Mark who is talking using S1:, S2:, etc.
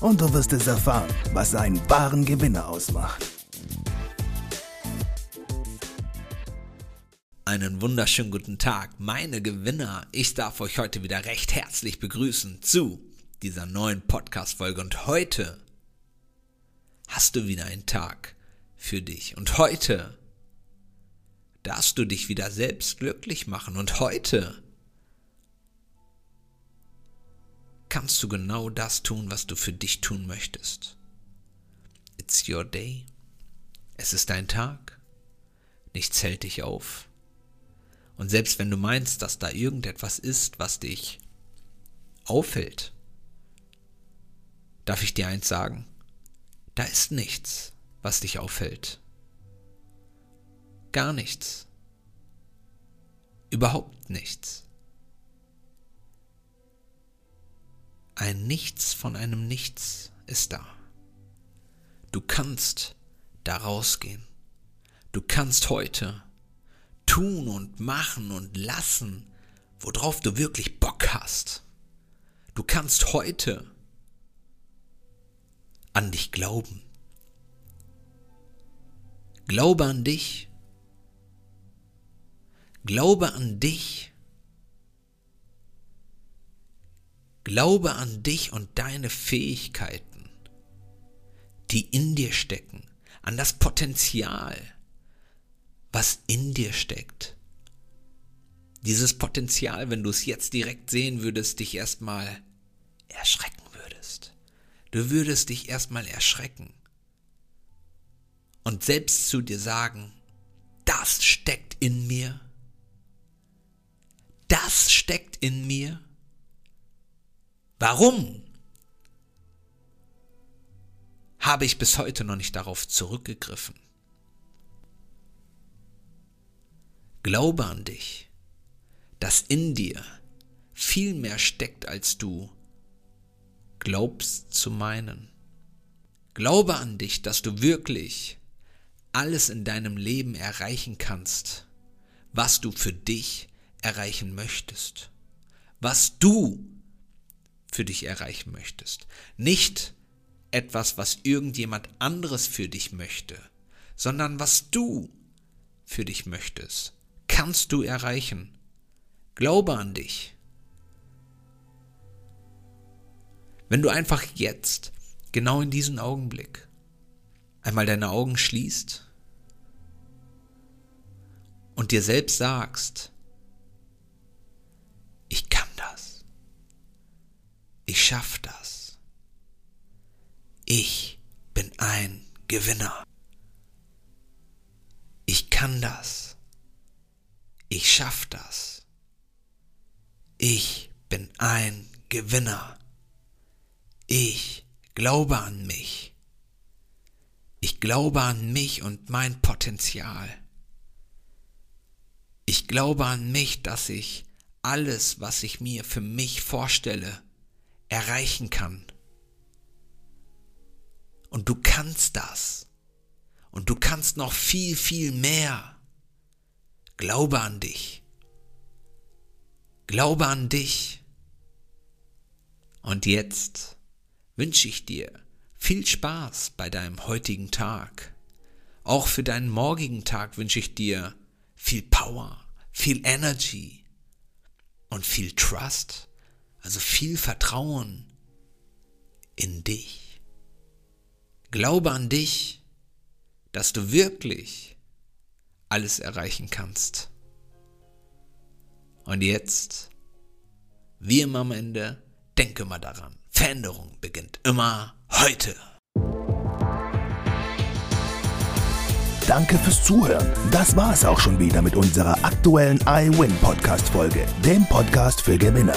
S1: und du wirst es erfahren, was einen wahren Gewinner ausmacht.
S2: Einen wunderschönen guten Tag, meine Gewinner. Ich darf euch heute wieder recht herzlich begrüßen zu dieser neuen Podcast-Folge. Und heute hast du wieder einen Tag für dich. Und heute darfst du dich wieder selbst glücklich machen. Und heute kannst du genau das tun, was du für dich tun möchtest. It's your day. Es ist dein Tag. Nichts hält dich auf. Und selbst wenn du meinst, dass da irgendetwas ist, was dich auffällt, darf ich dir eins sagen, da ist nichts, was dich auffällt. Gar nichts. Überhaupt nichts. Ein Nichts von einem Nichts ist da. Du kannst da rausgehen. Du kannst heute tun und machen und lassen, worauf du wirklich Bock hast. Du kannst heute an dich glauben. Glaube an dich. Glaube an dich. Glaube an dich und deine Fähigkeiten, die in dir stecken, an das Potenzial was in dir steckt. Dieses Potenzial, wenn du es jetzt direkt sehen würdest, dich erstmal erschrecken würdest. Du würdest dich erstmal erschrecken. Und selbst zu dir sagen, das steckt in mir. Das steckt in mir. Warum habe ich bis heute noch nicht darauf zurückgegriffen? Glaube an dich, dass in dir viel mehr steckt, als du glaubst zu meinen. Glaube an dich, dass du wirklich alles in deinem Leben erreichen kannst, was du für dich erreichen möchtest, was du für dich erreichen möchtest, nicht etwas, was irgendjemand anderes für dich möchte, sondern was du für dich möchtest kannst du erreichen. Glaube an dich. Wenn du einfach jetzt, genau in diesem Augenblick, einmal deine Augen schließt und dir selbst sagst, Ich schaff das. Ich bin ein Gewinner. Ich kann das. Ich schaff das. Ich bin ein Gewinner. Ich glaube an mich. Ich glaube an mich und mein Potenzial. Ich glaube an mich, dass ich alles, was ich mir für mich vorstelle, erreichen kann. Und du kannst das. Und du kannst noch viel, viel mehr. Glaube an dich. Glaube an dich. Und jetzt wünsche ich dir viel Spaß bei deinem heutigen Tag. Auch für deinen morgigen Tag wünsche ich dir viel Power, viel Energy und viel Trust, also viel Vertrauen in dich. Glaube an dich, dass du wirklich alles erreichen kannst. Und jetzt, wie immer am Ende, denke mal daran, Veränderung beginnt immer heute.
S1: Danke fürs Zuhören. Das war es auch schon wieder mit unserer aktuellen iWin Podcast Folge, dem Podcast für Gewinner.